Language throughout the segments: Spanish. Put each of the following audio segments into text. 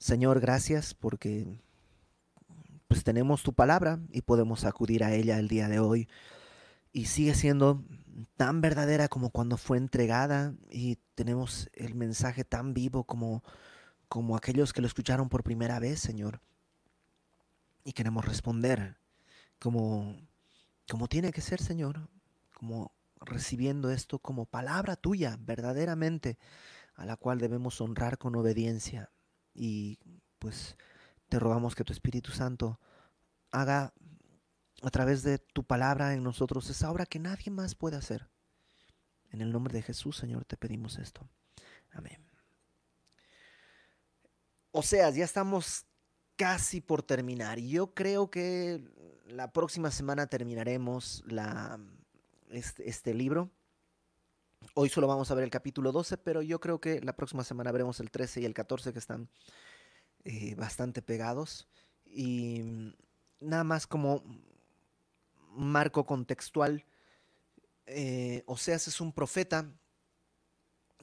Señor, gracias porque pues tenemos tu palabra y podemos acudir a ella el día de hoy. Y sigue siendo tan verdadera como cuando fue entregada y tenemos el mensaje tan vivo como, como aquellos que lo escucharon por primera vez, Señor. Y queremos responder como, como tiene que ser, Señor, como recibiendo esto como palabra tuya, verdaderamente, a la cual debemos honrar con obediencia. Y pues te rogamos que tu Espíritu Santo haga a través de tu palabra en nosotros esa obra que nadie más puede hacer. En el nombre de Jesús, Señor, te pedimos esto. Amén. O sea, ya estamos casi por terminar. Yo creo que la próxima semana terminaremos la, este, este, libro. Hoy solo vamos a ver el capítulo 12, pero yo creo que la próxima semana veremos el 13 y el 14 que están eh, bastante pegados. Y mm, nada más como marco contextual, eh, Oseas es un profeta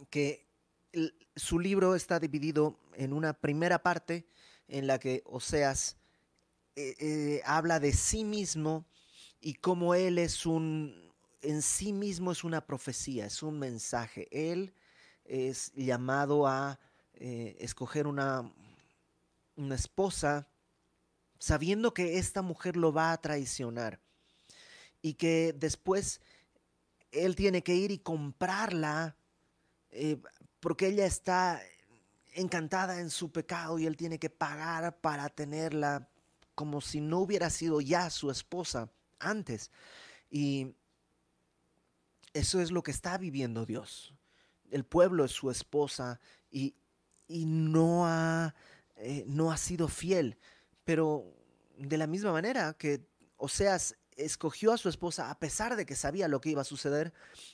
que su libro está dividido en una primera parte en la que Oseas eh, habla de sí mismo y cómo él es un, en sí mismo es una profecía, es un mensaje. Él es llamado a escoger una, una esposa sabiendo que esta mujer lo va a traicionar y que después él tiene que ir y comprarla eh, porque ella está encantada en su pecado y él tiene que pagar para tenerla como si no hubiera sido ya su esposa antes. Y eso es lo que está viviendo Dios. El pueblo es su esposa y, y no ha eh, no ha sido fiel. Pero de la misma manera que Oseas escogió a su esposa a pesar de que sabía lo que iba a suceder,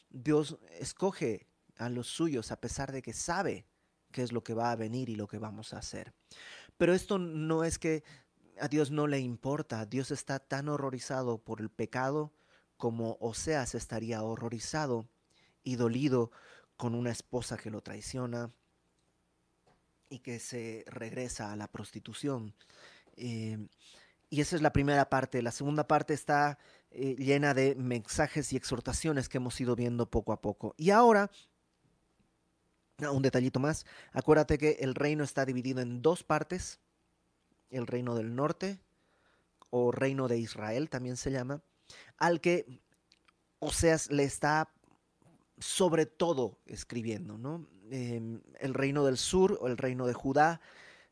Dios escoge a los suyos a pesar de que sabe qué es lo que va a venir y lo que vamos a hacer. Pero esto no es que a Dios no le importa, Dios está tan horrorizado por el pecado como Oseas estaría horrorizado y dolido con una esposa que lo traiciona, y que se regresa a la prostitución. Eh, y esa es la primera parte. La segunda parte está eh, llena de mensajes y exhortaciones que hemos ido viendo poco a poco. Y ahora, un detallito más, acuérdate que el reino está dividido en dos partes. El reino del norte, o reino de Israel también se llama, al que Oseas le está sobre todo escribiendo, ¿no? Em, el reino del sur o el reino de Judá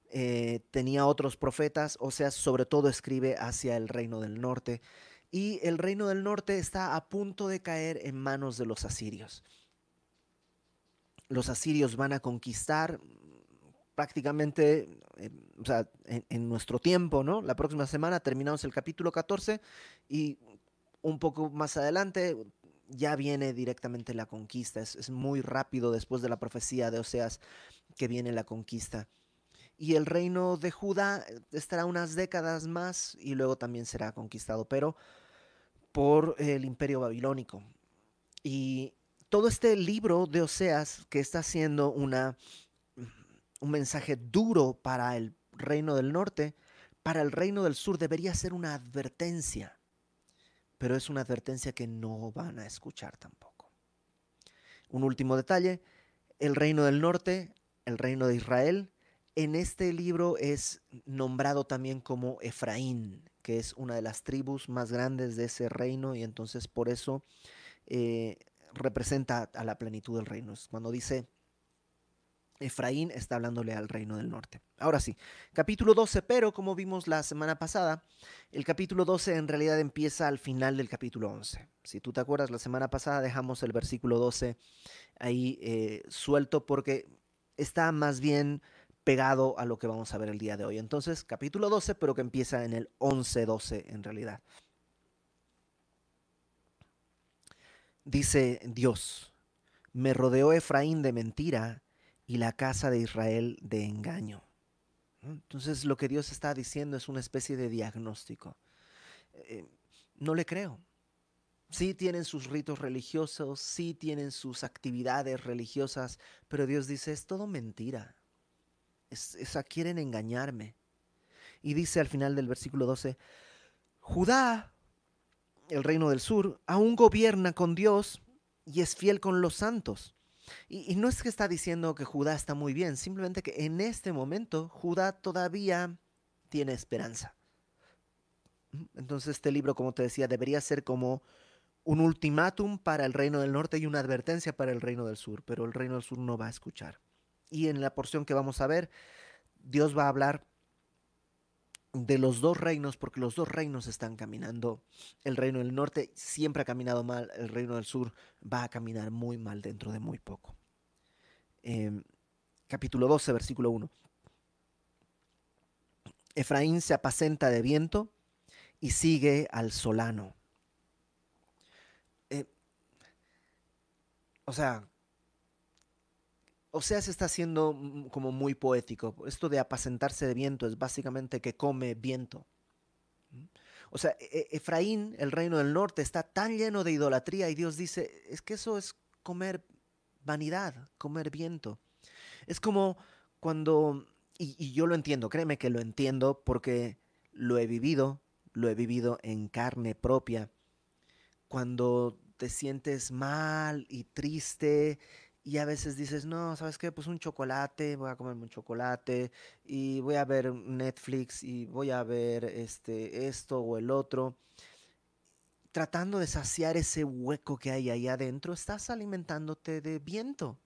eh, tenía otros profetas, o sea, sobre todo escribe hacia el reino del norte. Y el reino del norte está a punto de caer en manos de los asirios. Los asirios van a conquistar prácticamente, em, o sea, en, en, nuestro tiempo, ¿no? La próxima semana terminamos el capítulo 14 y un poco más adelante, ya viene directamente la conquista. Es, muy rápido después de la profecía de Oseas que viene la conquista. Y el reino de Judá eh, estará unas décadas más y luego también será conquistado, pero por el imperio babilónico. Y todo este libro de Oseas, que está siendo una, un mensaje duro para el reino del norte, para el reino del sur debería ser una advertencia pero es una advertencia que no van a escuchar tampoco. Un último detalle, el reino del norte, el reino de Israel, en este libro es nombrado también como Efraín, que es una de las tribus más grandes de ese reino y entonces por eso eh, representa a la plenitud del reino. Cuando dice Efraín está hablándole al reino del norte. Ahora sí, capítulo 12, pero como vimos la semana pasada, el capítulo 12 en realidad empieza al final del capítulo 11. Si tú te acuerdas, la semana pasada dejamos el versículo 12 ahí eh, suelto porque está más bien pegado a lo que vamos a ver el día de hoy. Entonces, capítulo 12, pero que empieza en el 11-12 en realidad. Dice Dios, me rodeó Efraín de mentira y la casa de Israel de engaño. Entonces lo que Dios está diciendo es una especie de diagnóstico. Eh, no le creo. Sí tienen sus ritos religiosos, sí tienen sus actividades religiosas, pero Dios dice, es todo mentira. Es, esa quieren engañarme. Y dice al final del versículo 12, Judá, el reino del sur, aún gobierna con Dios y es fiel con los santos. Y, no es que está diciendo que Judá está muy bien, simplemente que en este momento Judá todavía tiene esperanza. Entonces este libro, como te decía, debería ser como un ultimátum para el reino del norte y una advertencia para el reino del sur, pero el reino del sur no va a escuchar. Y en la porción que vamos a ver, Dios va a hablar de los dos reinos, porque los dos reinos están caminando. El reino del norte siempre ha caminado mal, el reino del sur va a caminar muy mal dentro de muy poco. Eh, capítulo 12, versículo 1. Efraín se apacenta de viento y sigue al solano. Eh, o sea, o sea, se está haciendo como muy poético. Esto de apacentarse de viento es básicamente que come viento. O sea, e-, e-, Efraín, el reino del norte, está tan lleno de idolatría y Dios dice, es que eso es comer vanidad, comer viento. Es como cuando, y, y yo lo entiendo, créeme que lo entiendo porque lo he vivido, lo he vivido en carne propia. Cuando te sientes mal y triste y a veces dices, no, ¿sabes qué? Pues un chocolate, voy a comerme un chocolate y voy a ver Netflix y voy a ver este, esto o el otro. Tratando de saciar ese hueco que hay ahí adentro, estás alimentándote de viento,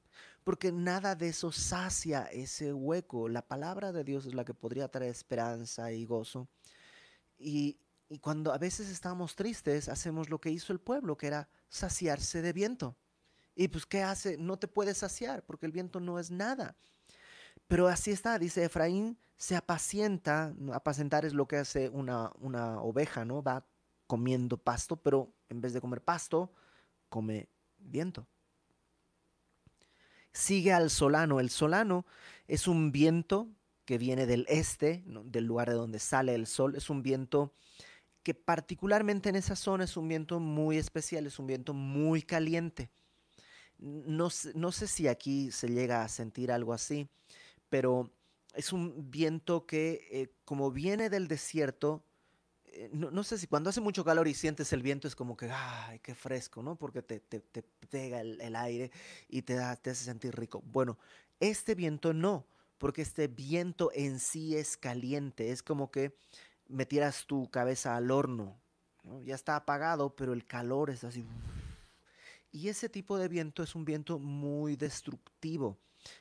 porque nada de eso sacia ese hueco. La palabra de Dios es la que podría traer esperanza y gozo. Y, y cuando a veces estamos tristes, hacemos lo que hizo el pueblo, que era saciarse de viento y pues, ¿qué hace? No te puedes saciar porque el viento no es nada. Pero así está, dice Efraín, se apacienta, apacentar es lo que hace una, una oveja, ¿no? Va comiendo pasto, pero en vez de comer pasto, come viento. Sigue al solano. El solano es un viento que viene del este, del lugar de donde sale el sol. Es un viento que particularmente en esa zona es un viento muy especial, es un viento muy caliente. No, no sé si aquí se llega a sentir algo así, pero es un viento que eh, como viene del desierto, eh, no, sé si cuando hace mucho calor y sientes el viento es como que, ay, qué fresco, ¿no? Porque te, te, pega el, aire y te, da, te hace sentir rico. Bueno, este viento no, porque este viento en sí es caliente, es como que metieras tu cabeza al horno, ya está apagado, pero el calor es así. Y ese tipo de viento es un viento muy destructivo.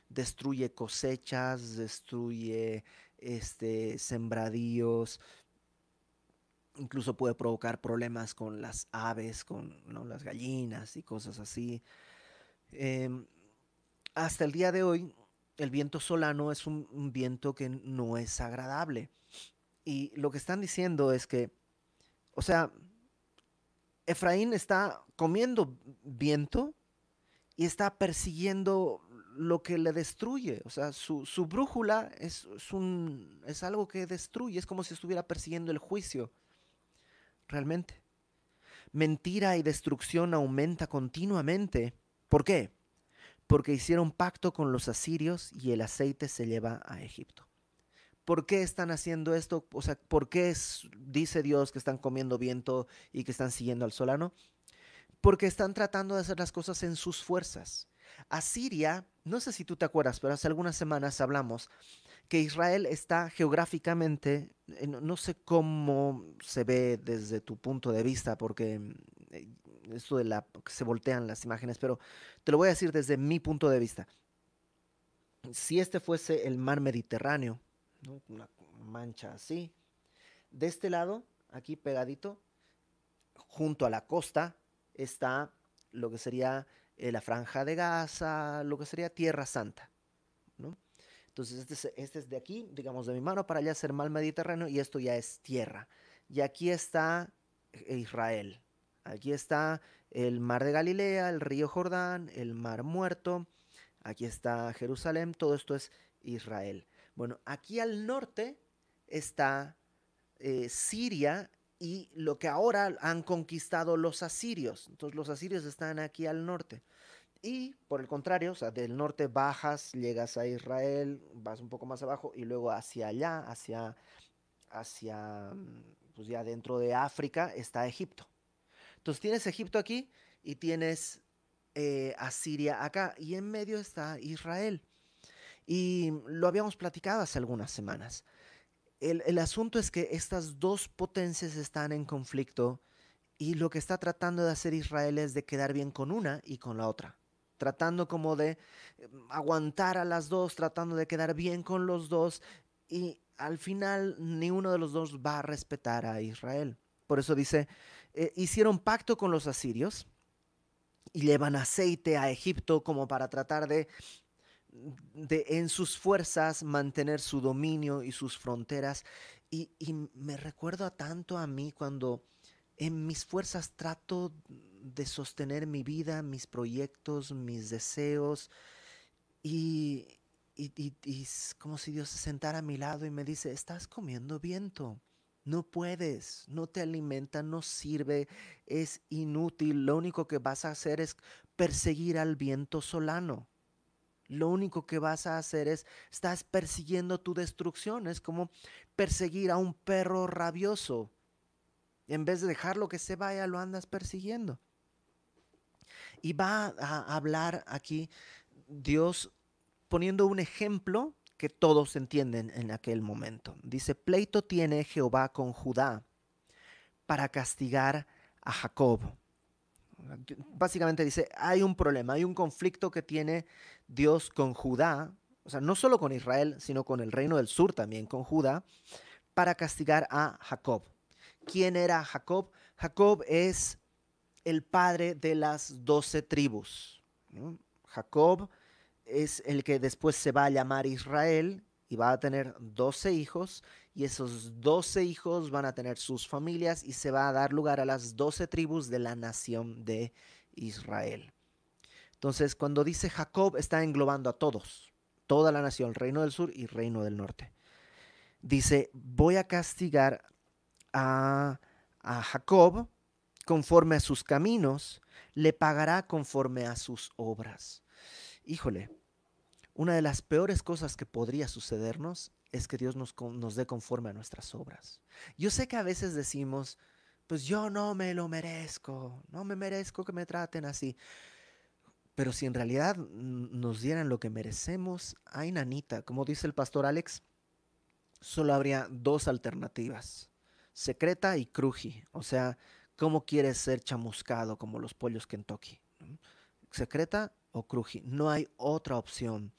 Destruye cosechas, destruye este, sembradíos, incluso puede provocar problemas con las aves, con las gallinas y cosas así. Em, hasta el día de hoy, el viento solano es un, viento que no es agradable. Y lo que están diciendo es que, o sea, Efraín está comiendo viento y está persiguiendo lo que le destruye. O sea, su, brújula es, es algo que destruye, es como si estuviera persiguiendo el juicio. Realmente. Mentira y destrucción aumenta continuamente. ¿Por qué? Porque hicieron pacto con los asirios y el aceite se lleva a Egipto. ¿Por qué están haciendo esto? O sea, ¿por qué dice Dios que están comiendo viento y que están siguiendo al solano? Porque están tratando de hacer las cosas en sus fuerzas. Asiria, no sé si tú te acuerdas, pero hace algunas semanas hablamos que Israel está geográficamente, eh, no sé cómo se ve desde tu punto de vista, porque eh, esto de la se voltean las imágenes, pero te lo voy a decir desde mi punto de vista. Si este fuese el mar Mediterráneo, una mancha así. De este lado, aquí pegadito, junto a la costa, está lo que sería eh, la franja de Gaza, lo que sería Tierra Santa. ¿no? Entonces, este es, este es, de aquí, digamos, de mi mano para allá es el mar Mediterráneo y esto ya es tierra. Y aquí está eh, Israel. Aquí está el mar de Galilea, el río Jordán, el mar muerto. Aquí está Jerusalén. Todo esto es Israel. Bueno, aquí al norte está eh, Siria y lo que ahora han conquistado los asirios. Entonces los asirios están aquí al norte. Y por el contrario, o sea, del norte bajas, llegas a Israel, vas un poco más abajo y luego hacia allá, hacia, hacia, pues ya dentro de África está Egipto. Entonces tienes Egipto aquí y tienes eh, Asiria acá y en medio está Israel. Y lo habíamos platicado hace algunas semanas. El, asunto es que estas dos potencias están en conflicto y lo que está tratando de hacer Israel es de quedar bien con una y con la otra tratando como de em, aguantar a las dos, tratando de quedar bien con los dos y al final ni uno de los dos va a respetar a Israel. Por eso dice, eh, hicieron pacto con los asirios y llevan aceite a Egipto como para tratar de, de en sus fuerzas mantener su dominio y sus fronteras. Y, y me recuerdo tanto a mí cuando en mis fuerzas trato de sostener mi vida, mis proyectos, mis deseos. Y, y, es como si Dios se sentara a mi lado y me dice, estás comiendo viento. No puedes, no te alimenta, no sirve, es inútil. Lo único que vas a hacer es perseguir al viento solano. Lo único que vas a hacer es, estás persiguiendo tu destrucción. Es como perseguir a un perro rabioso. En vez de dejarlo que se vaya, lo andas persiguiendo. Y va a hablar aquí Dios poniendo un ejemplo que todos entienden en aquel momento. Dice, pleito tiene Jehová con Judá para castigar a Jacob. Básicamente dice, hay un problema, hay un conflicto que tiene Dios con Judá, o sea, no solo con Israel, sino con el reino del sur también, con Judá, para castigar a Jacob. ¿Quién era Jacob? Jacob es el padre de las doce tribus. Jacob es el que después se va a llamar Israel y va a tener doce hijos y esos doce hijos van a tener sus familias y se va a dar lugar a las doce tribus de la nación de Israel. Entonces, cuando dice Jacob, está englobando a todos, toda la nación, reino del sur y reino del norte. Dice, voy a castigar a, a Jacob conforme a sus caminos, le pagará conforme a sus obras. Híjole, una de las peores cosas que podría sucedernos es que Dios nos, dé conforme a nuestras obras. Yo sé que a veces decimos, pues yo no me lo merezco, no me merezco que me traten así. Pero si en realidad nos dieran lo que merecemos, ay nanita, como dice el pastor Alex, solo habría dos alternativas, secreta y cruji. O sea, ¿Cómo quieres ser chamuscado como los pollos Kentucky? ¿Secreta o cruji? No hay otra opción.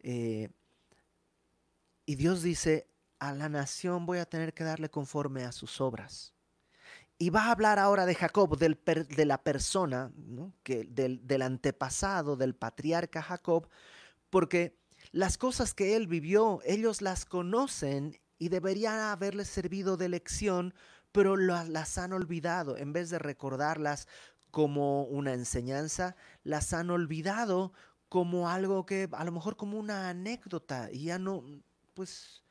Eh, y Dios dice, a la nación voy a tener que darle conforme a sus obras. Y va a hablar ahora de Jacob, de la persona, que, del, del antepasado, del patriarca Jacob, porque las cosas que él vivió, ellos las conocen y deberían haberles servido de lección pero las han olvidado. En vez de recordarlas como una enseñanza, las han olvidado como algo que a lo mejor como una anécdota y ya no, pues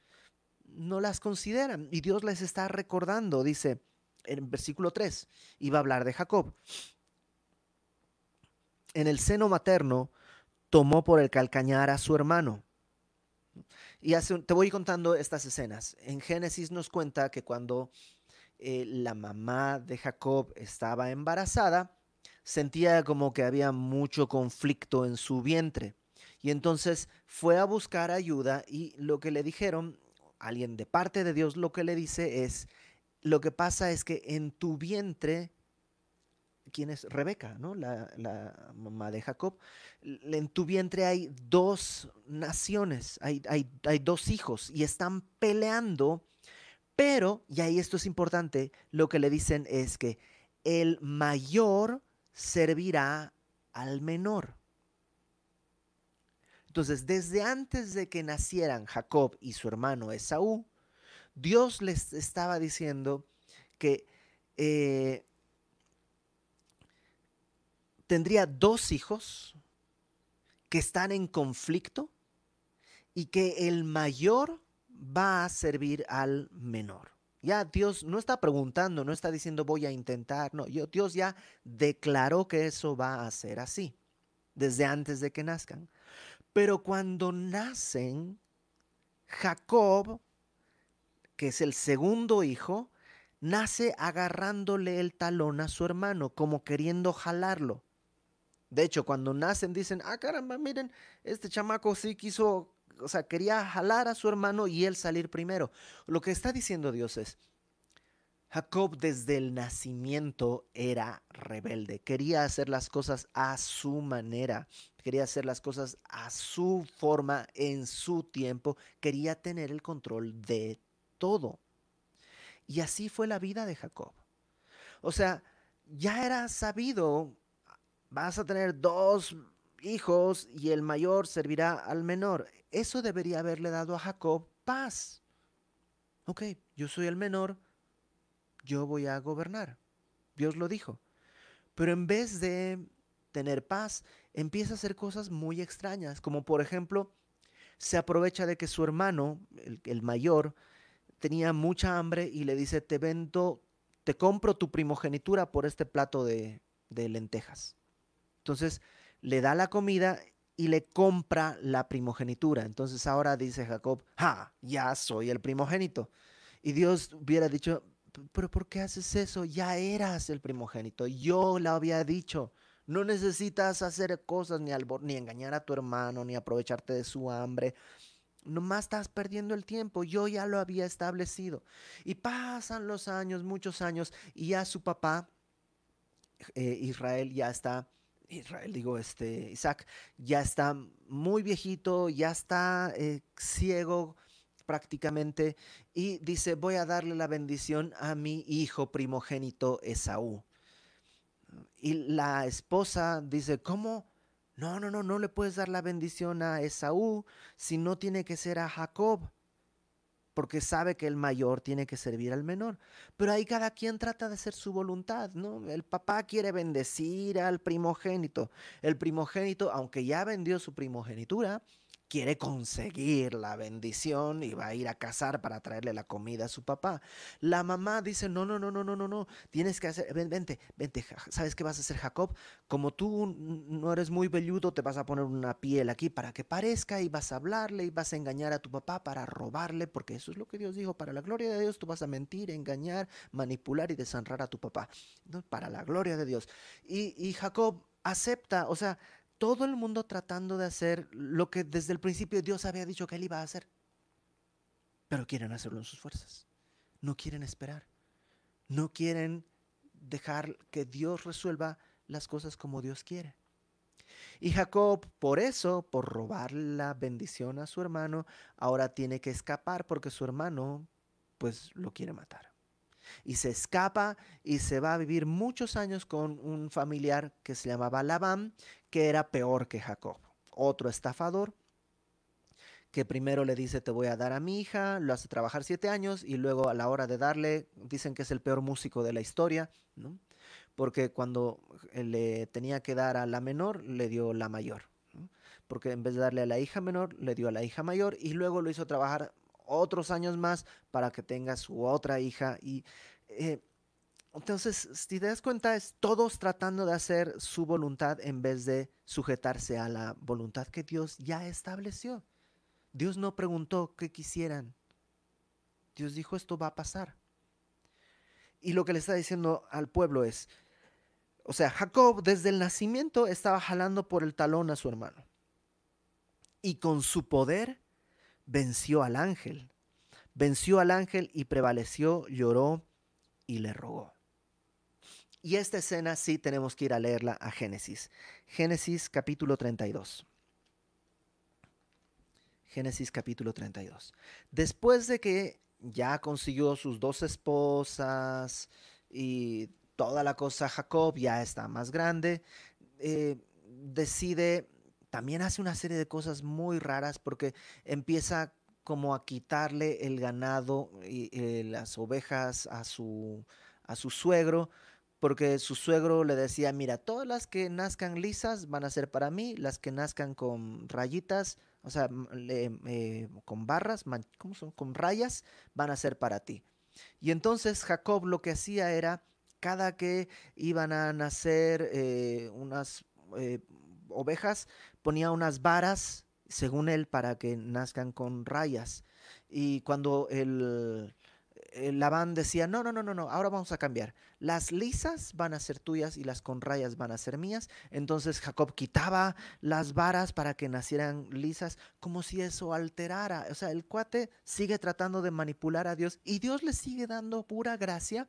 no las consideran. Y Dios les está recordando, dice en versículo 3, iba a hablar de Jacob. En el seno materno tomó por el calcañar a su hermano. Y te voy contando estas escenas. En Génesis nos cuenta que cuando eh, la mamá de Jacob estaba embarazada, sentía como que había mucho conflicto en su vientre. Y entonces fue a buscar ayuda y lo que le dijeron, alguien de parte de Dios lo que le dice es, lo que pasa es que en tu vientre, ¿quién es? Rebeca, ¿no? La, la mamá de Jacob, en tu vientre hay dos naciones, hay, hay, hay dos hijos y están peleando pero, y ahí esto es importante, lo que le dicen es que el mayor servirá al menor. Entonces, desde antes de que nacieran Jacob y su hermano Esaú, Dios les estaba diciendo que eh, tendría dos hijos que están en conflicto y que el mayor va a servir al menor. Ya Dios no está preguntando, no está diciendo voy a intentar, no, Dios ya declaró que eso va a ser así. desde antes de que nazcan. Pero cuando nacen, Jacob, que es el segundo hijo, nace agarrándole el talón a su hermano, como queriendo jalarlo. De hecho, cuando nacen dicen, ah, caramba, miren, este chamaco sí quiso, o sea, quería jalar a su hermano y él salir primero. Lo que está diciendo Dios es, Jacob desde el nacimiento era rebelde, quería hacer las cosas a su manera, quería hacer las cosas a su forma, en su tiempo, quería tener el control de todo. Y así fue la vida de Jacob. O sea, ya era sabido, vas a tener dos hijos y el mayor servirá al menor. Eso debería haberle dado a Jacob paz. Ok, yo soy el menor, yo voy a gobernar. Dios lo dijo. Pero en vez de tener paz, empieza a hacer cosas muy extrañas, como por ejemplo, se aprovecha de que su hermano, el, mayor, tenía mucha hambre y le dice, te vendo, te compro tu primogenitura por este plato de, de lentejas. Entonces le da la comida y le compra la primogenitura. Entonces ahora dice Jacob, ¡ah! Ya soy el primogénito. Y Dios hubiera dicho, pero ¿por qué haces eso? Ya eras el primogénito. Yo lo había dicho. No necesitas hacer cosas ni, ni engañar a tu hermano, ni aprovecharte de su hambre. Nomás estás perdiendo el tiempo. Yo ya lo había establecido. Y pasan los años, muchos años, y ya su papá, eh, Israel, ya está, Israel, digo, este, Isaac, ya está muy viejito, ya está eh, ciego prácticamente, y dice, voy a darle la bendición a mi hijo primogénito Esaú. Y la esposa dice, ¿cómo? No, no, no, no le puedes dar la bendición a Esaú, si no tiene que ser a Jacob, porque sabe que el mayor tiene que servir al menor. Pero ahí cada quien trata de hacer su voluntad, ¿no? El papá quiere bendecir al primogénito. El primogénito, aunque ya vendió su primogenitura, quiere conseguir la bendición y va a ir a cazar para traerle la comida a su papá. La mamá dice, no, no, no, no, no, no, no, tienes que hacer, ven, vente, vente, ¿sabes qué vas a hacer Jacob? Como tú no eres muy velludo, te vas a poner una piel aquí para que parezca y vas a hablarle y vas a engañar a tu papá para robarle, porque eso es lo que Dios dijo, para la gloria de Dios tú vas a mentir, engañar, manipular y deshonrar a tu papá, para la gloria de Dios. Y, y Jacob acepta, o sea, todo el mundo tratando de hacer lo que desde el principio Dios había dicho que él iba a hacer. Pero quieren hacerlo en sus fuerzas. No quieren esperar. No quieren dejar que Dios resuelva las cosas como Dios quiere. Y Jacob, por eso, por robar la bendición a su hermano, ahora tiene que escapar porque su hermano, pues, lo quiere matar y se escapa y se va a vivir muchos años con un familiar que se llamaba Labán, que era peor que Jacob, otro estafador que primero le dice te voy a dar a mi hija, lo hace trabajar siete años y luego a la hora de darle dicen que es el peor músico de la historia, porque cuando le tenía que dar a la menor le dio la mayor, porque en vez de darle a la hija menor le dio a la hija mayor y luego lo hizo trabajar otros años más para que tenga su otra hija. Y eh, entonces, si te das cuenta, es todos tratando de hacer su voluntad en vez de sujetarse a la voluntad que Dios ya estableció. Dios no preguntó qué quisieran. Dios dijo esto va a pasar. Y lo que le está diciendo al pueblo es, o sea, Jacob desde el nacimiento estaba jalando por el talón a su hermano. Y con su poder venció al ángel. Venció al ángel y prevaleció, lloró y le rogó. Y esta escena sí tenemos que ir a leerla a Génesis. Génesis capítulo 32. Génesis capítulo 32. Después de que ya consiguió sus dos esposas y toda la cosa, Jacob ya está más grande, eh, decide también hace una serie de cosas muy raras porque empieza como a quitarle el ganado y eh, las ovejas a su, a su suegro, porque su suegro le decía, mira, todas las que nazcan lisas van a ser para mí, las que nazcan con rayitas, o sea, eh, con barras, ¿cómo son? Con rayas, van a ser para ti. Y entonces Jacob lo que hacía era, cada que iban a nacer eh, unas ovejas, ponía unas varas, según él, para que nazcan con rayas. Y cuando el, el Labán decía, no, no, no, no, no, ahora vamos a cambiar. Las lisas van a ser tuyas y las con rayas van a ser mías. Entonces Jacob quitaba las varas para que nacieran lisas, como si eso alterara. O sea, el cuate sigue tratando de manipular a Dios y Dios le sigue dando pura gracia.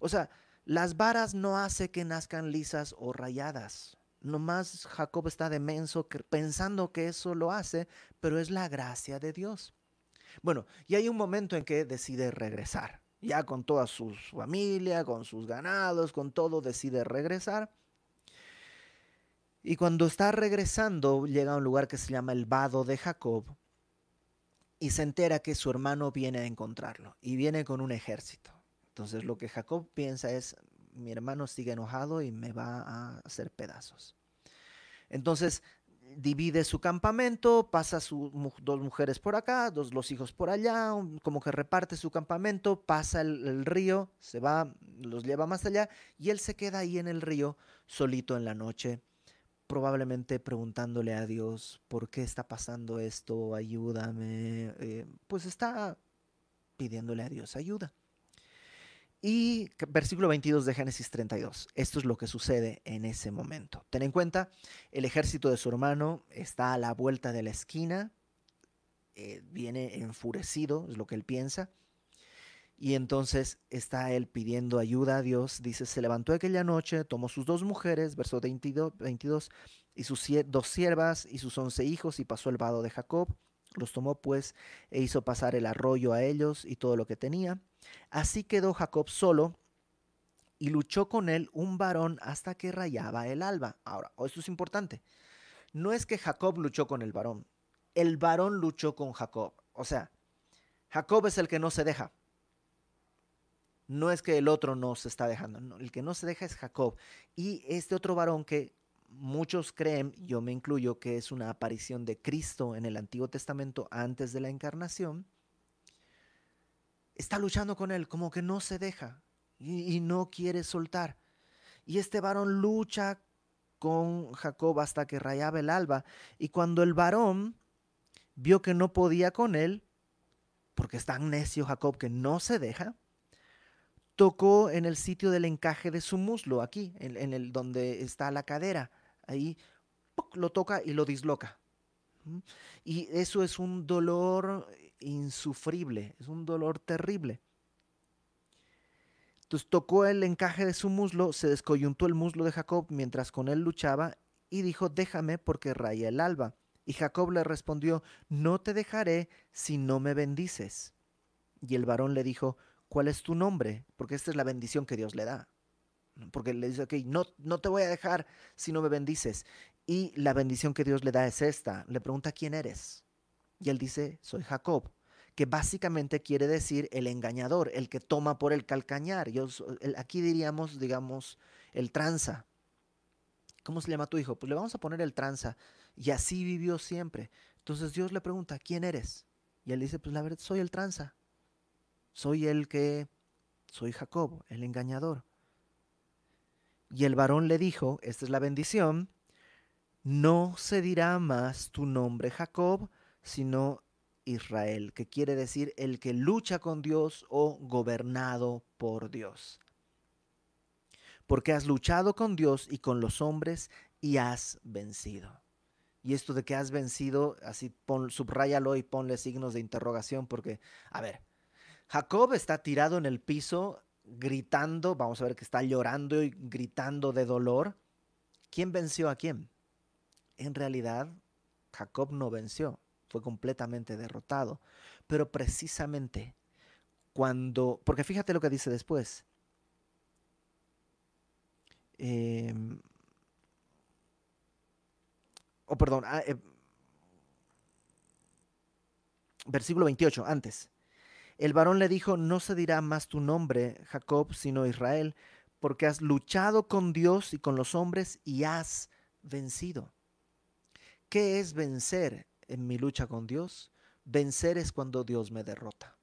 O sea, las varas no hace que nazcan lisas o rayadas. Nomás Jacob está demenso pensando que eso lo hace, pero es la gracia de Dios. Bueno, y hay un momento en que decide regresar. Ya con toda su familia, con sus ganados, con todo, decide regresar. Y cuando está regresando, llega a un lugar que se llama el Vado de Jacob y se entera que su hermano viene a encontrarlo y viene con un ejército. Entonces lo que Jacob piensa es, mi hermano sigue enojado y me va a hacer pedazos. Entonces divide su campamento, pasa sus dos mujeres por acá, dos los hijos por allá, como que reparte su campamento, pasa el, río, se va, los lleva más allá y él se queda ahí en el río solito en la noche, probablemente preguntándole a Dios por qué está pasando esto, ayúdame, eh, pues está pidiéndole a Dios ayuda. Y versículo 22 de Génesis 32. Esto es lo que sucede en ese momento. Ten en cuenta, el ejército de su hermano está a la vuelta de la esquina, eh, viene enfurecido, es lo que él piensa. Y entonces está él pidiendo ayuda a Dios. Dice, se levantó aquella noche, tomó sus dos mujeres, verso 22, 22 y sus dos siervas y sus once hijos y pasó el vado de Jacob. Los tomó pues e hizo pasar el arroyo a ellos y todo lo que tenía Así quedó Jacob solo y luchó con él un varón hasta que rayaba el alba. Ahora, esto es importante. No es que Jacob luchó con el varón, el varón luchó con Jacob. O sea, Jacob es el que no se deja. No es que el otro no se está dejando, el que no se deja es Jacob. Y este otro varón que muchos creen, yo me incluyo, que es una aparición de Cristo en el Antiguo Testamento antes de la encarnación, está luchando con él, como que no se deja y, no quiere soltar. Y este varón lucha con Jacob hasta que rayaba el alba. Y cuando el varón vio que no podía con él, porque es tan necio Jacob que no se deja, tocó en el sitio del encaje de su muslo, aquí, en, el donde está la cadera. Ahí lo toca y lo disloca. Y eso es un dolor insufrible, es un dolor terrible. Entonces tocó el encaje de su muslo, se descoyuntó el muslo de Jacob mientras con él luchaba y dijo, déjame porque raya el alba. Y Jacob le respondió, no te dejaré si no me bendices. Y el varón le dijo, ¿cuál es tu nombre? Porque esta es la bendición que Dios le da. Porque le dice, ok, no, no te voy a dejar si no me bendices. Y la bendición que Dios le da es esta. Le pregunta, ¿quién eres? Y él dice, soy Jacob, que básicamente quiere decir el engañador, el que toma por el calcañar. Yo, aquí diríamos, digamos, el tranza. ¿Cómo se llama tu hijo? Pues le vamos a poner el tranza. Y así vivió siempre. Entonces Dios le pregunta, ¿quién eres? Y él dice, pues la verdad, soy el tranza. Soy el que, soy Jacob, el engañador. Y el varón le dijo, esta es la bendición, no se dirá más tu nombre Jacob, sino Israel, que quiere decir el que lucha con Dios o gobernado por Dios. Porque has luchado con Dios y con los hombres y has vencido. Y esto de que has vencido, así pon, subrayalo y ponle signos de interrogación, porque, a ver, Jacob está tirado en el piso gritando, vamos a ver que está llorando y gritando de dolor. ¿Quién venció a quién? En realidad, Jacob no venció fue completamente derrotado. Pero precisamente cuando, porque fíjate lo que dice después. Eh, oh, perdón, ah, eh, versículo 28, antes. El varón le dijo, no se dirá más tu nombre, Jacob, sino Israel, porque has luchado con Dios y con los hombres y has vencido. ¿Qué es vencer? en mi lucha con Dios, vencer es cuando Dios me derrota.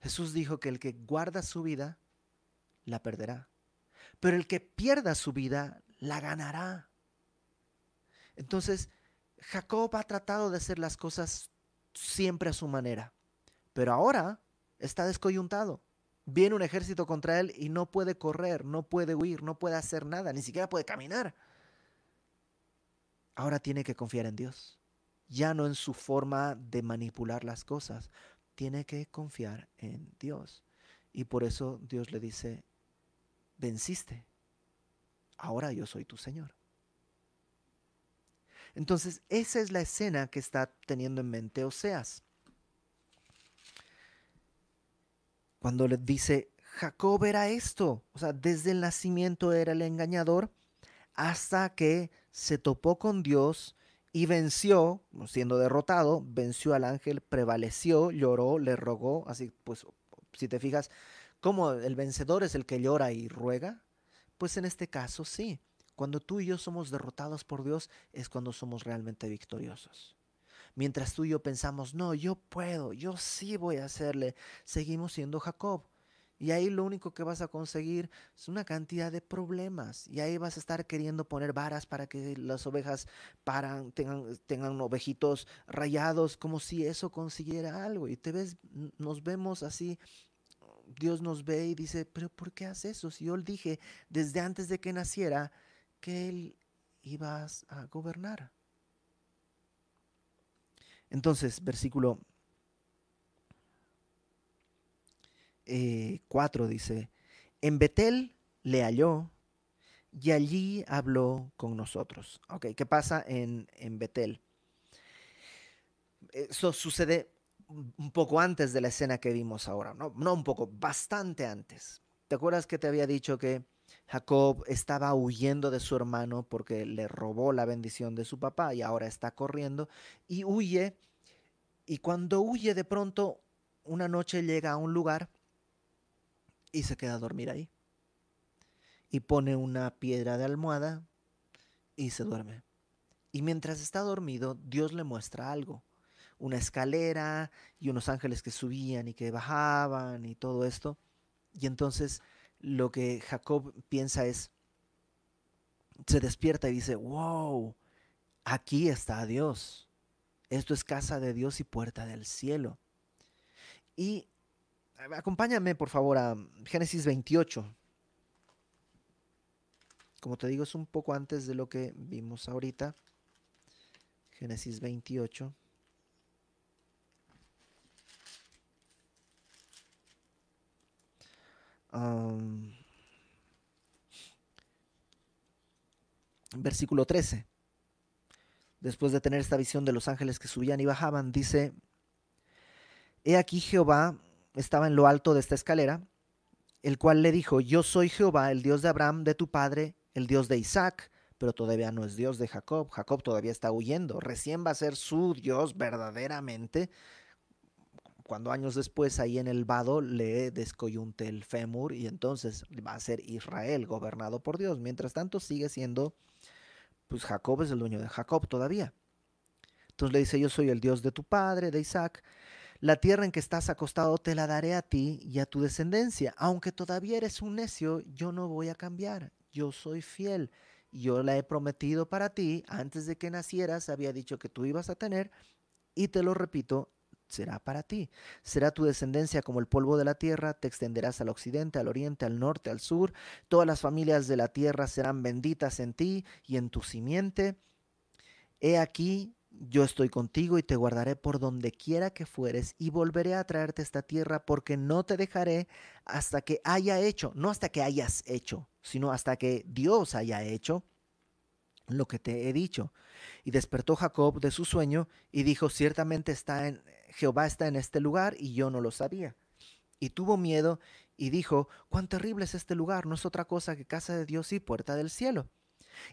Jesús dijo que el que guarda su vida, la perderá. Pero el que pierda su vida, la ganará. Entonces, Jacob ha tratado de hacer las cosas siempre a su manera, pero ahora está descoyuntado. Viene un ejército contra él y no puede correr, no puede huir, no puede hacer nada, ni siquiera puede caminar. Ahora tiene que confiar en Dios, ya no en su forma de manipular las cosas, tiene que confiar en Dios. Y por eso Dios le dice, venciste, ahora yo soy tu Señor. Entonces, esa es la escena que está teniendo en mente Oseas. Cuando le dice, Jacob era esto, o sea, desde el nacimiento era el engañador, hasta que se topó con Dios y venció, siendo derrotado, venció al ángel, prevaleció, lloró, le rogó, así pues, si te fijas, como el vencedor es el que llora y ruega, pues en este caso sí. Cuando tú y yo somos derrotados por Dios es cuando somos realmente victoriosos. Mientras tú y yo pensamos, no, yo puedo, yo sí voy a hacerle, seguimos siendo Jacob. Y ahí lo único que vas a conseguir es una cantidad de problemas. Y ahí vas a estar queriendo poner varas para que las ovejas paran, tengan, tengan ovejitos rayados, como si eso consiguiera algo. Y te ves, nos vemos así Dios nos ve y dice, pero ¿por qué haces eso? Si yo le dije desde antes de que naciera que Él iba a gobernar. Entonces, versículo 4 eh, dice, en Betel le halló y allí habló con nosotros. Ok, ¿qué pasa en, en Betel? Eso sucede un poco antes de la escena que vimos ahora, no, no un poco, bastante antes. ¿Te acuerdas que te había dicho que Jacob estaba huyendo de su hermano porque le robó la bendición de su papá y ahora está corriendo y huye. Y cuando huye de pronto, una noche llega a un lugar y se queda a dormir ahí. Y pone una piedra de almohada y se duerme. Y mientras está dormido, Dios le muestra algo una escalera y unos ángeles que subían y que bajaban y todo esto. Y entonces lo que Jacob piensa es, se despierta y dice, wow, aquí está Dios. Esto es casa de Dios y puerta del cielo. Y acompáñame por favor a Génesis 28. Como te digo, es un poco antes de lo que vimos ahorita. Génesis 28. Versículo 13. Después de tener esta visión de los ángeles que subían y bajaban, dice, He aquí Jehová estaba en lo alto de esta escalera, el cual le dijo, Yo soy Jehová, el Dios de Abraham, de tu padre, el Dios de Isaac, pero todavía no es Dios de Jacob. Jacob todavía está huyendo, recién va a ser su Dios verdaderamente cuando años después ahí en el vado le descoyunte el fémur y entonces va a ser Israel gobernado por Dios. Mientras tanto sigue siendo, pues Jacob es el dueño de Jacob todavía. Entonces le dice, yo soy el Dios de tu padre, de Isaac. La tierra en que estás acostado te la daré a ti y a tu descendencia. Aunque todavía eres un necio, yo no voy a cambiar. Yo soy fiel. Yo la he prometido para ti. Antes de que nacieras había dicho que tú ibas a tener. Y te lo repito, será para ti. Será tu descendencia como el polvo de la tierra, te extenderás al occidente, al oriente, al norte, al sur. Todas las familias de la tierra serán benditas en ti y en tu simiente. He aquí, yo estoy contigo y te guardaré por donde quiera que fueres y volveré a traerte esta tierra porque no te dejaré hasta que haya hecho, no hasta que hayas hecho, sino hasta que Dios haya hecho lo que te he dicho. Y despertó Jacob de su sueño y dijo, ciertamente está en, Jehová está en este lugar y yo no lo sabía. Y tuvo miedo y dijo, cuán terrible es este lugar, no es otra cosa que casa de Dios y puerta del cielo.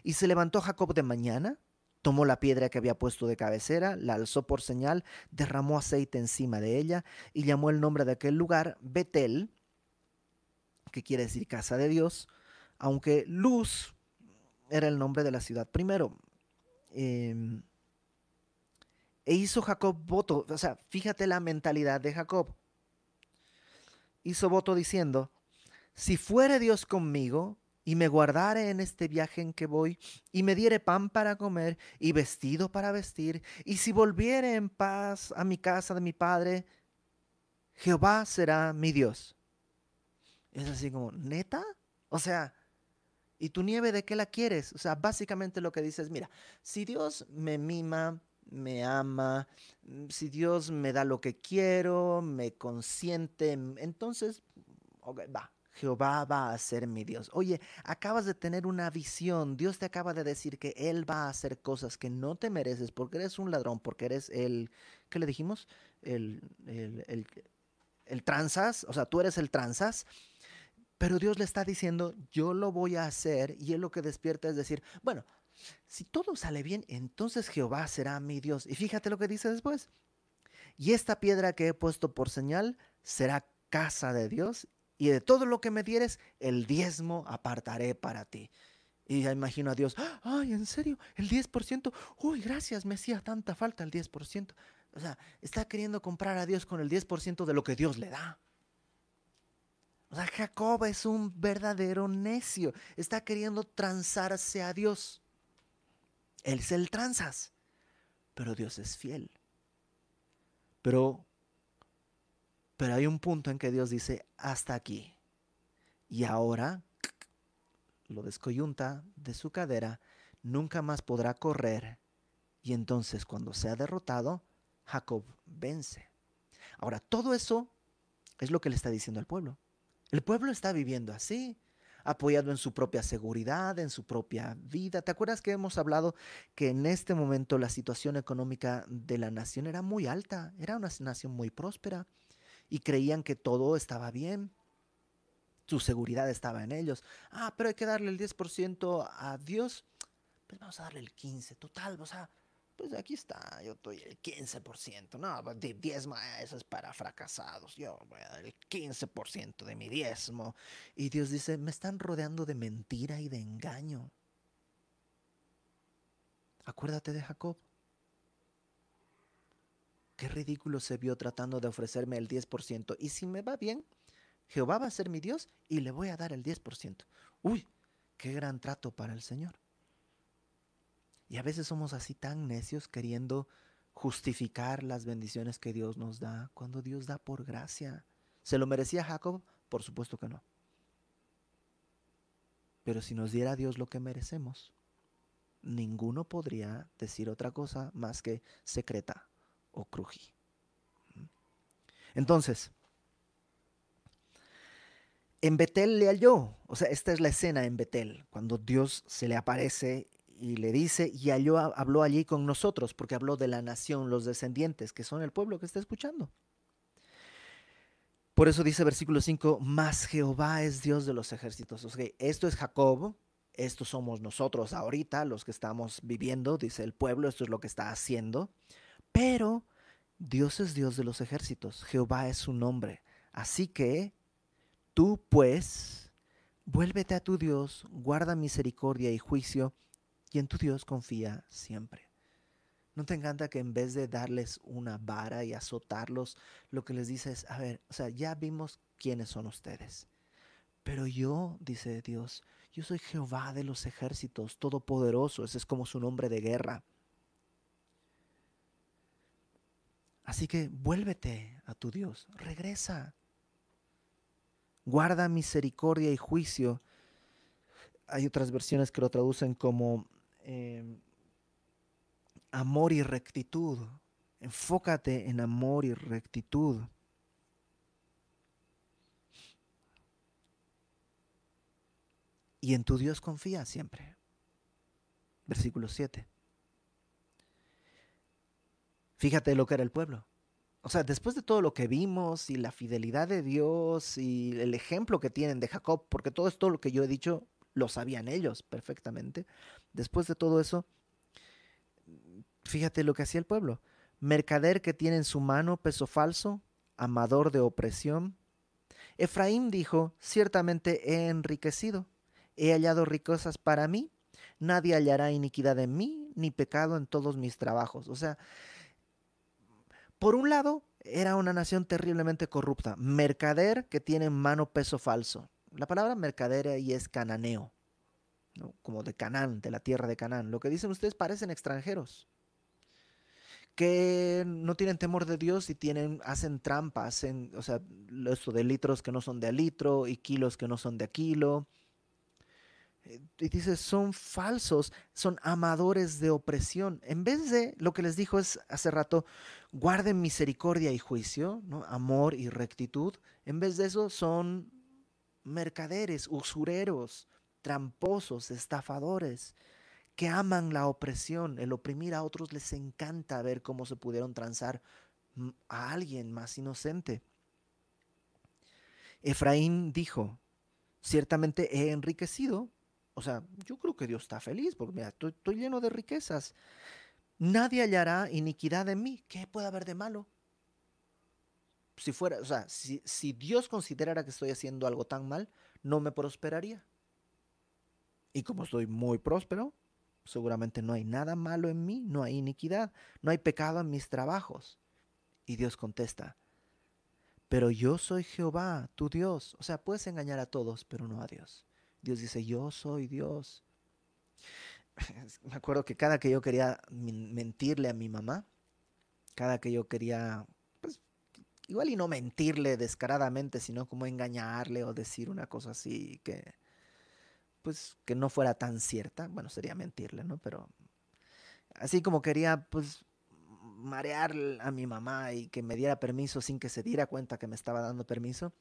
Y se levantó Jacob de mañana, tomó la piedra que había puesto de cabecera, la alzó por señal, derramó aceite encima de ella y llamó el nombre de aquel lugar Betel, que quiere decir casa de Dios, aunque Luz era el nombre de la ciudad primero. Em, e hizo Jacob voto, o sea, fíjate la mentalidad de Jacob. Hizo voto diciendo, si fuere Dios conmigo, y me guardare en este viaje en que voy, y me diere pan para comer, y vestido para vestir, y si volviere en paz a mi casa de mi padre, Jehová será mi Dios. Es así como, ¿neta? O sea, ¿y tu nieve de qué la quieres? O sea, básicamente lo que dices, mira, si Dios me mima, me ama, si Dios me da lo que quiero, me consiente, entonces, va, Jehová va a ser mi Dios. Oye, acabas de tener una visión. Dios te acaba de decir que Él va a hacer cosas que no te mereces porque eres un ladrón, porque eres el, ¿qué le dijimos? El, el, el, el transas, o sea, tú eres el transas. Pero Dios le está diciendo, yo lo voy a hacer y Él lo que despierta es decir, bueno, si todo sale bien, entonces Jehová será mi Dios. Y fíjate lo que dice después. Y esta piedra que he puesto por señal será casa de Dios y de todo lo que me dieres, el diezmo apartaré para ti. Y ya imagino a Dios, ay, en serio, el 10%, uy, gracias, me hacía tanta falta el 10%. O sea, está queriendo comprar a Dios con el 10% de lo que Dios le da. O sea, Jacob es un verdadero necio. Está queriendo transarse a Dios. Él es el transas. Pero Dios es fiel. Pero pero hay un punto en que Dios dice, hasta aquí. Y ahora lo descoyunta de su cadera, nunca más podrá correr. Y entonces cuando sea derrotado, Jacob vence. Ahora, todo eso es lo que le está diciendo al pueblo. El pueblo está viviendo así, apoyado en su propia seguridad, en su propia vida. ¿Te acuerdas que hemos hablado que en este momento la situación económica de la nación era muy alta, era una nación muy próspera? y creían que todo estaba bien. Su seguridad estaba en ellos. Ah, pero hay que darle el 10% a Dios. Pues vamos a darle el 15%. Total, o sea, pues aquí está, yo doy el 15%. No, pues, de diezmo, eso es para fracasados. Yo voy a dar el 15% de mi diezmo. Y Dios dice, me están rodeando de mentira y de engaño. Acuérdate de Jacob. Qué ridículo se vio tratando de ofrecerme el 10%. Y si me va bien, Jehová va a ser mi Dios y le voy a dar el 10%. Uy, qué gran trato para el Señor. Y a veces somos así tan necios queriendo justificar las bendiciones que Dios nos da cuando Dios da por gracia. ¿Se lo merecía Jacob? Por supuesto que no. Pero si nos diera Dios lo que merecemos, ninguno podría decir otra cosa más que secreta o crují. Entonces, en Betel le halló, o sea, esta es la escena en Betel, cuando Dios se le aparece y le dice, y halló, habló allí con nosotros, porque habló de la nación, los descendientes, que son el pueblo que está escuchando. Por eso dice versículo 5, más Jehová es Dios de los ejércitos. Esto es Jacob, esto somos nosotros ahorita, los que estamos viviendo, dice el pueblo, esto es lo que está haciendo. Pero Dios es Dios de los ejércitos, Jehová es su nombre. Así que tú pues, vuélvete a tu Dios, guarda misericordia y juicio, y en tu Dios confía siempre. ¿No te encanta que en vez de darles una vara y azotarlos, lo que les dice es, a ver, o sea, ya vimos quiénes son ustedes. Pero yo, dice Dios, yo soy Jehová de los ejércitos, todopoderoso, ese es como su nombre de guerra. Así que vuélvete a tu Dios, regresa. Guarda misericordia y juicio. Hay otras versiones que lo traducen como em, amor y rectitud. Enfócate en amor y rectitud. Y en tu Dios confía siempre. Versículo 7. Fíjate lo que era el pueblo. O sea, después de todo lo que vimos y la fidelidad de Dios y el ejemplo que tienen de Jacob, porque todo esto lo que yo he dicho lo sabían ellos perfectamente, después de todo eso, fíjate lo que hacía el pueblo. Mercader que tiene en su mano peso falso, amador de opresión. Efraín dijo, ciertamente he enriquecido, he hallado riquezas para mí, nadie hallará iniquidad en mí, ni pecado en todos mis trabajos. O sea, por un lado, era una nación terriblemente corrupta, mercader que tiene en mano peso falso. La palabra mercader ahí es cananeo, como de Canaán, de la tierra de Canaán. Lo que dicen ustedes parecen extranjeros que no tienen temor de Dios y tienen, hacen trampas, hacen, o sea, esto de litros que no son de a litro y kilos que no son de a kilo. Eh, y dice, son falsos, son amadores de opresión. En vez de lo que les dijo es hace rato, guarden misericordia y juicio, amor y rectitud. En vez de eso son mercaderes, usureros, tramposos, estafadores que aman la opresión, el oprimir a otros les encanta ver cómo se pudieron transar a alguien más inocente. Efraín dijo, ciertamente he enriquecido, o sea, yo creo que Dios está feliz porque mira, estoy, lleno de riquezas. Nadie hallará iniquidad en mí. ¿Qué puede haber de malo? Si fuera, o sea, si, si Dios considerara que estoy haciendo algo tan mal, no me prosperaría. Y como estoy muy próspero, seguramente no hay nada malo en mí, no hay iniquidad, no hay pecado en mis trabajos. Y Dios contesta, pero yo soy Jehová, tu Dios. O sea, puedes engañar a todos, pero no a Dios. Dios dice, yo soy Dios. Me acuerdo que cada que yo quería mentirle a mi mamá, cada que yo quería, igual y no mentirle descaradamente, sino como engañarle o decir una cosa así que pues que no fuera tan cierta, bueno, sería mentirle, ¿no? Pero así como quería, pues, marear a mi mamá y que me diera permiso sin que se diera cuenta que me estaba dando permiso,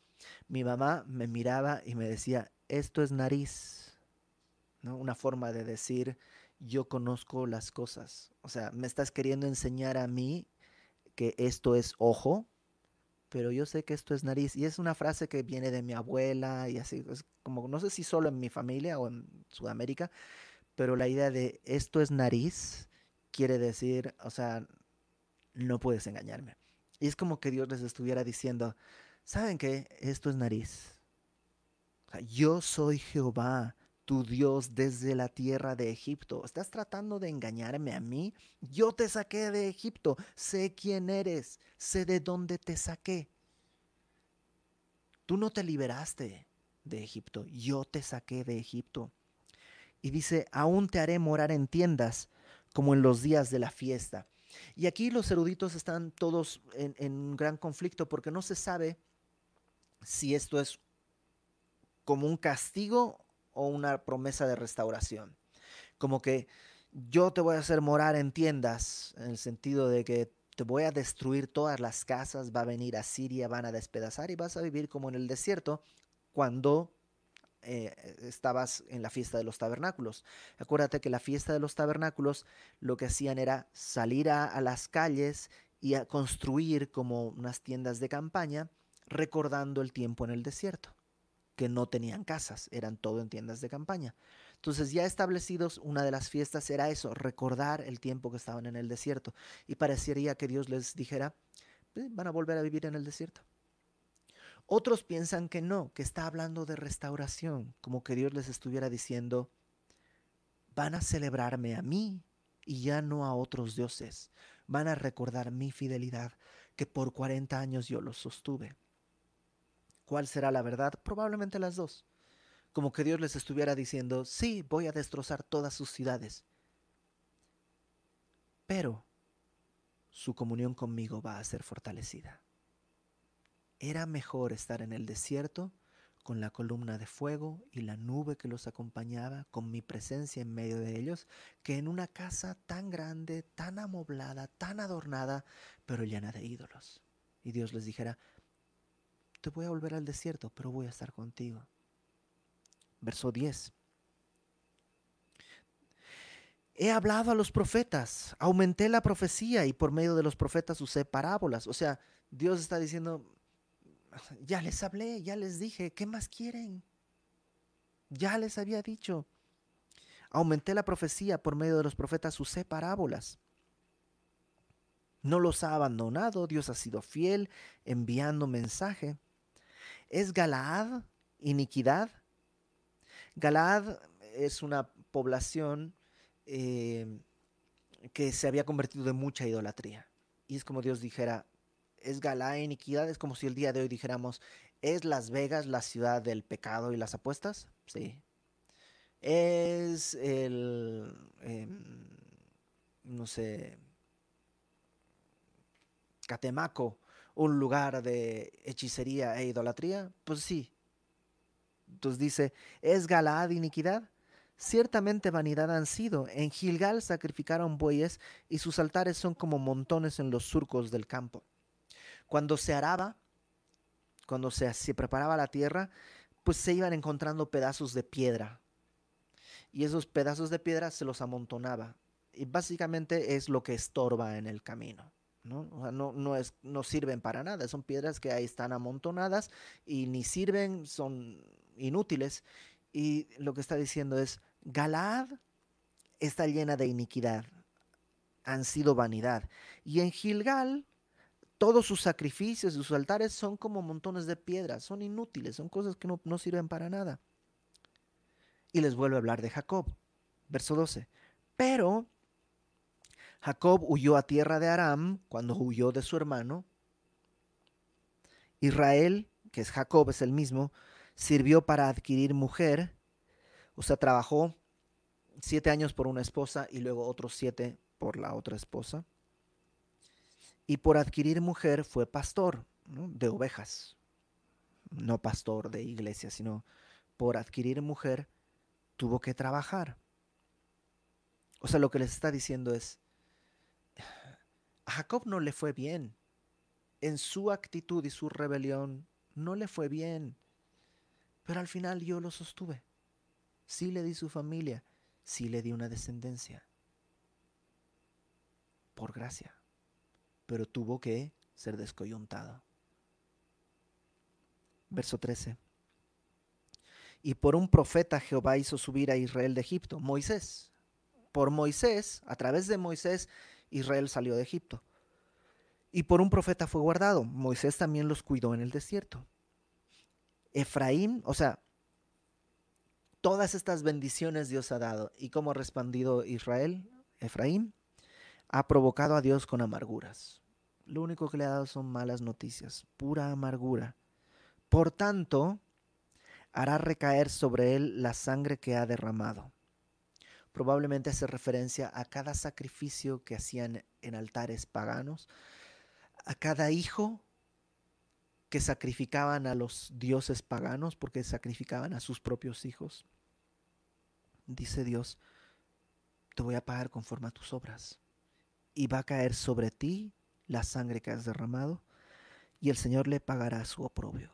mi mamá me miraba y me decía, esto es nariz, ¿no? Una forma de decir, yo conozco las cosas. O sea, me estás queriendo enseñar a mí que esto es ojo, pero yo sé que esto es nariz. Y es una frase que viene de mi abuela y así, es como, no sé si solo en mi familia o en Sudamérica, pero la idea de esto es nariz quiere decir, o sea, no puedes engañarme. Y es como que Dios les estuviera diciendo, ¿saben qué? Esto es nariz. yo soy Jehová, tu Dios desde la tierra de Egipto. ¿Estás tratando de engañarme a mí? Yo te saqué de Egipto, sé quién eres, sé de dónde te saqué. Tú no te liberaste de Egipto, yo te saqué de Egipto. Y dice, aún te haré morar en tiendas como en los días de la fiesta. Y aquí los eruditos están todos en, en gran conflicto porque no se sabe si esto es como un castigo o una promesa de restauración. Como que yo te voy a hacer morar en tiendas, en el sentido de que te voy a destruir todas las casas, va a venir a Siria, van a despedazar y vas a vivir como en el desierto cuando eh, estabas en la fiesta de los tabernáculos. Acuérdate que la fiesta de los tabernáculos lo que hacían era salir a, a las calles y a construir como unas tiendas de campaña recordando el tiempo en el desierto que no tenían casas, eran todo en tiendas de campaña. Entonces ya establecidos, una de las fiestas era eso, recordar el tiempo que estaban en el desierto. Y parecería que Dios les dijera, van a volver a vivir en el desierto. Otros piensan que no, que está hablando de restauración, como que Dios les estuviera diciendo, van a celebrarme a mí y ya no a otros dioses. Van a recordar mi fidelidad, que por 40 años yo los sostuve. ¿Cuál será la verdad? Probablemente las dos. Como que Dios les estuviera diciendo, sí, voy a destrozar todas sus ciudades. Pero su comunión conmigo va a ser fortalecida. Era mejor estar en el desierto con la columna de fuego y la nube que los acompañaba, con mi presencia en medio de ellos, que en una casa tan grande, tan amoblada, tan adornada, pero llena de ídolos. Y Dios les dijera, te voy a volver al desierto, pero voy a estar contigo. Verso 10. He hablado a los profetas, aumenté la profecía y por medio de los profetas usé parábolas. O sea, Dios está diciendo, ya les hablé, ya les dije, ¿qué más quieren? Ya les había dicho. Aumenté la profecía por medio de los profetas, usé parábolas no los ha abandonado, Dios ha sido fiel enviando mensaje. ¿Es Galaad iniquidad? Galaad es una población eh, que se había convertido en mucha idolatría. Y es como Dios dijera, ¿es Galaad iniquidad? Es como si el día de hoy dijéramos, ¿Es Las Vegas la ciudad del pecado y las apuestas? Sí. ¿Es el, em, no sé, Catemaco un lugar de hechicería e idolatría? Pues sí. Entonces dice, ¿es Galaad iniquidad? Ciertamente vanidad han sido. En Gilgal sacrificaron bueyes y sus altares son como montones en los surcos del campo. Cuando se araba, cuando se, se preparaba la tierra, pues se iban encontrando pedazos de piedra. Y esos pedazos de piedra se los amontonaba. Y básicamente es lo que estorba en el camino. ¿No? no, no, es, no sirven para nada. Son piedras que ahí están amontonadas y ni sirven, son inútiles. Y lo que está diciendo es, Galaad está llena de iniquidad, han sido vanidad. Y en Gilgal, todos sus sacrificios sus altares son como montones de piedras, son inútiles, son cosas que no, no sirven para nada. Y les vuelve a hablar de Jacob, verso 12. Pero Jacob huyó a tierra de Aram cuando huyó de su hermano. Israel, que es Jacob, es el mismo, sirvió para adquirir mujer o sea, trabajó siete años por una esposa y luego otros siete por la otra esposa. Y por adquirir mujer fue pastor de ovejas. No pastor de iglesia, sino por adquirir mujer tuvo que trabajar. O sea, lo que les está diciendo es, a Jacob no le fue bien. En su actitud y su rebelión no le fue bien. Pero al final yo lo sostuve sí le di su familia, sí le di una descendencia. Por gracia. Pero tuvo que ser descoyuntado. Verso 13. Y por un profeta Jehová hizo subir a Israel de Egipto, Moisés. Por Moisés, a través de Moisés, Israel salió de Egipto. Y por un profeta fue guardado. Moisés también los cuidó en el desierto. Efraín, o sea, todas estas bendiciones Dios ha dado. ¿Y cómo ha respondido Israel, Efraín? Ha provocado a Dios con amarguras. Lo único que le ha dado son malas noticias, pura amargura. Por tanto, hará recaer sobre él la sangre que ha derramado. Probablemente hace referencia a cada sacrificio que hacían en altares paganos, a cada hijo que sacrificaban a los dioses paganos porque sacrificaban a sus propios hijos dice Dios, te voy a pagar conforme a tus obras. Y va a caer sobre ti la sangre que has derramado y el Señor le pagará su oprobio.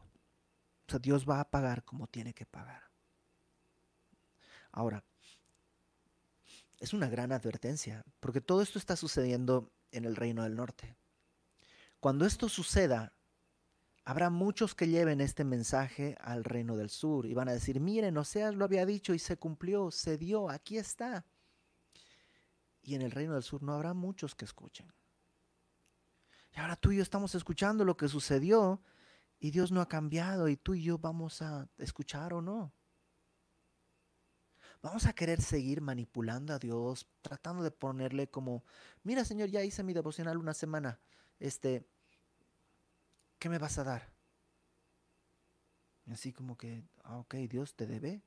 O sea, Dios va a pagar como tiene que pagar. Ahora, es una gran advertencia, porque todo esto está sucediendo en el reino del norte. Cuando esto suceda, Habrá muchos que lleven este mensaje al reino del sur y van a decir, miren, Oseas lo había dicho y se cumplió, se dio, aquí está. Y en el reino del sur no habrá muchos que escuchen. Y ahora tú y yo estamos escuchando lo que sucedió y Dios no ha cambiado y tú y yo vamos a escuchar o no. Vamos a querer seguir manipulando a Dios, tratando de ponerle como, mira Señor, ya hice mi devocional una semana, este, ¿qué me vas a dar? Así como que, ah, ok, Dios te debe.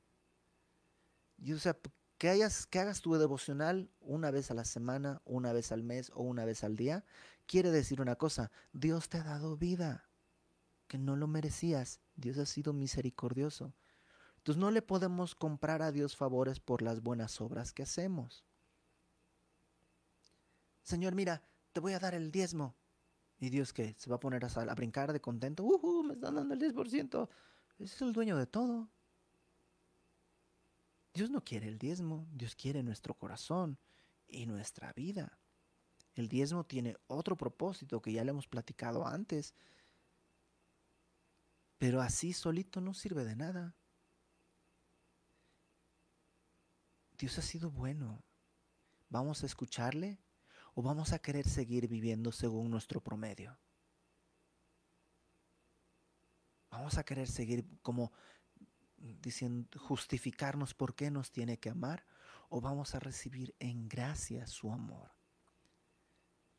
Y o sea, que, hayas, que hagas tu devocional una vez a la semana, una vez al mes o una vez al día, quiere decir una cosa, Dios te ha dado vida, que no lo merecías, Dios ha sido misericordioso. Entonces no le podemos comprar a Dios favores por las buenas obras que hacemos. Señor, mira, te voy a dar el diezmo. ¿Y Dios qué? ¿Se va a poner a, brincar de contento? ¡Uh, me están dando el 10%! Ese es el dueño de todo. Dios no quiere el diezmo, Dios quiere nuestro corazón y nuestra vida. El diezmo tiene otro propósito que ya le hemos platicado antes, pero así solito no sirve de nada. Dios ha sido bueno. Vamos a escucharle o vamos a querer seguir viviendo según nuestro promedio? Vamos a querer seguir como diciendo justificarnos por qué nos tiene que amar o vamos a recibir en gracia su amor.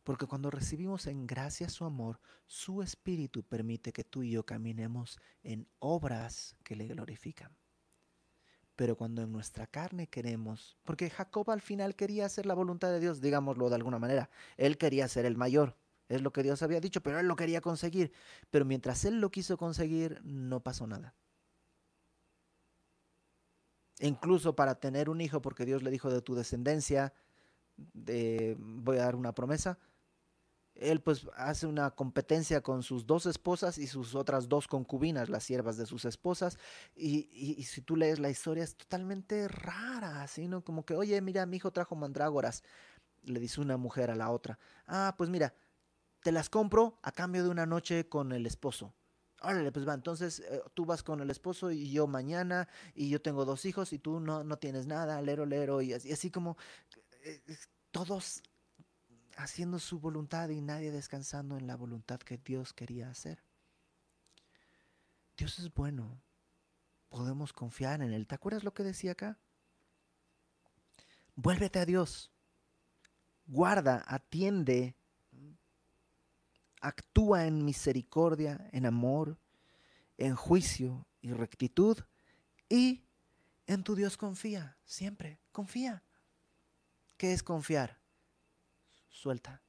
Porque cuando recibimos en gracia su amor, su espíritu permite que tú y yo caminemos en obras que le glorifican. Pero cuando en nuestra carne queremos, porque Jacob al final quería hacer la voluntad de Dios, digámoslo de alguna manera, él quería ser el mayor, es lo que Dios había dicho, pero él lo quería conseguir. Pero mientras él lo quiso conseguir, no pasó nada. incluso para tener un hijo, porque Dios le dijo de tu descendencia, de, voy a dar una promesa, él pues hace una competencia con sus dos esposas y sus otras dos concubinas, las siervas de sus esposas. Y, si tú lees la historia es totalmente rara, así, ¿no? Como que, oye, mira, mi hijo trajo mandrágoras, le dice una mujer a la otra. Ah, pues mira, te las compro a cambio de una noche con el esposo. Órale, pues va, entonces eh, tú vas con el esposo y yo mañana, y yo tengo dos hijos y tú no, no tienes nada, lero, lero, y así, así como eh, todos haciendo su voluntad y nadie descansando en la voluntad que Dios quería hacer. Dios es bueno. Podemos confiar en Él. ¿Te acuerdas lo que decía acá? Vuélvete a Dios. Guarda, atiende. Actúa en misericordia, en amor, en juicio y rectitud. Y en tu Dios confía. Siempre. Confía. ¿Qué es confiar? Suelta.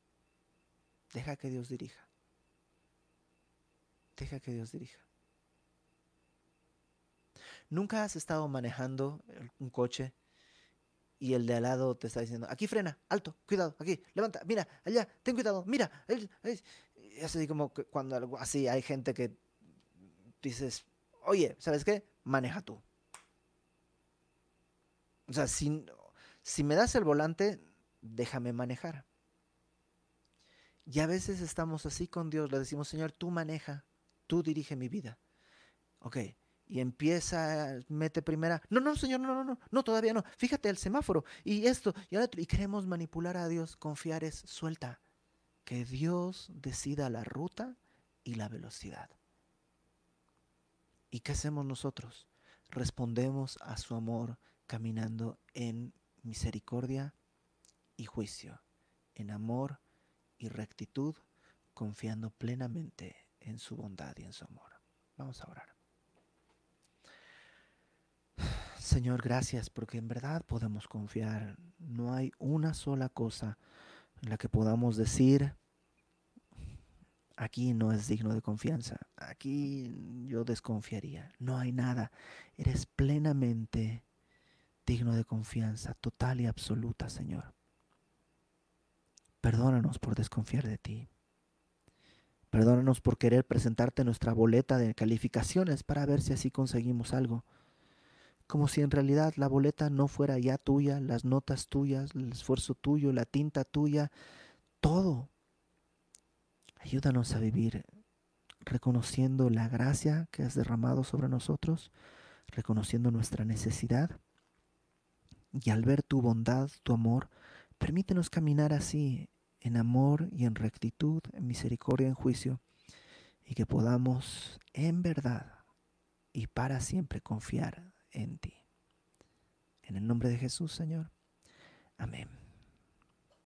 Deja que Dios dirija. Deja que Dios dirija. ¿Nunca has estado manejando un coche y el de al lado te está diciendo, aquí frena, alto, cuidado, aquí, levanta, mira, allá, ten cuidado, mira. Es así como que cuando así hay gente que dices, oye, ¿sabes qué? Maneja tú. O sea, si, si me das el volante, déjame manejar. Y a veces estamos así con Dios, le decimos, Señor, tú maneja, tú dirige mi vida. Ok, y empieza, mete primera, no, no, Señor, no, no, no, no, todavía no. Fíjate el semáforo y esto y otro. Y queremos manipular a Dios, confiar es suelta. Que Dios decida la ruta y la velocidad. ¿Y qué hacemos nosotros? Respondemos a su amor caminando en misericordia y juicio, en amor y rectitud, confiando plenamente en su bondad y en su amor. Vamos a orar. Señor, gracias porque en verdad podemos confiar. No hay una sola cosa en la que podamos decir, aquí no es digno de confianza, aquí yo desconfiaría. No hay nada. Eres plenamente digno de confianza, total y absoluta, Señor. Perdónanos por desconfiar de ti. Perdónanos por querer presentarte nuestra boleta de calificaciones para ver si así conseguimos algo. Como si en realidad la boleta no fuera ya tuya, las notas tuyas, el esfuerzo tuyo, la tinta tuya, todo. Ayúdanos a vivir reconociendo la gracia que has derramado sobre nosotros, reconociendo nuestra necesidad. Y al ver tu bondad, tu amor, permítenos caminar así en amor y en rectitud, en misericordia, en juicio, y que podamos en verdad y para siempre confiar en ti. En el nombre de Jesús, Señor. Amén.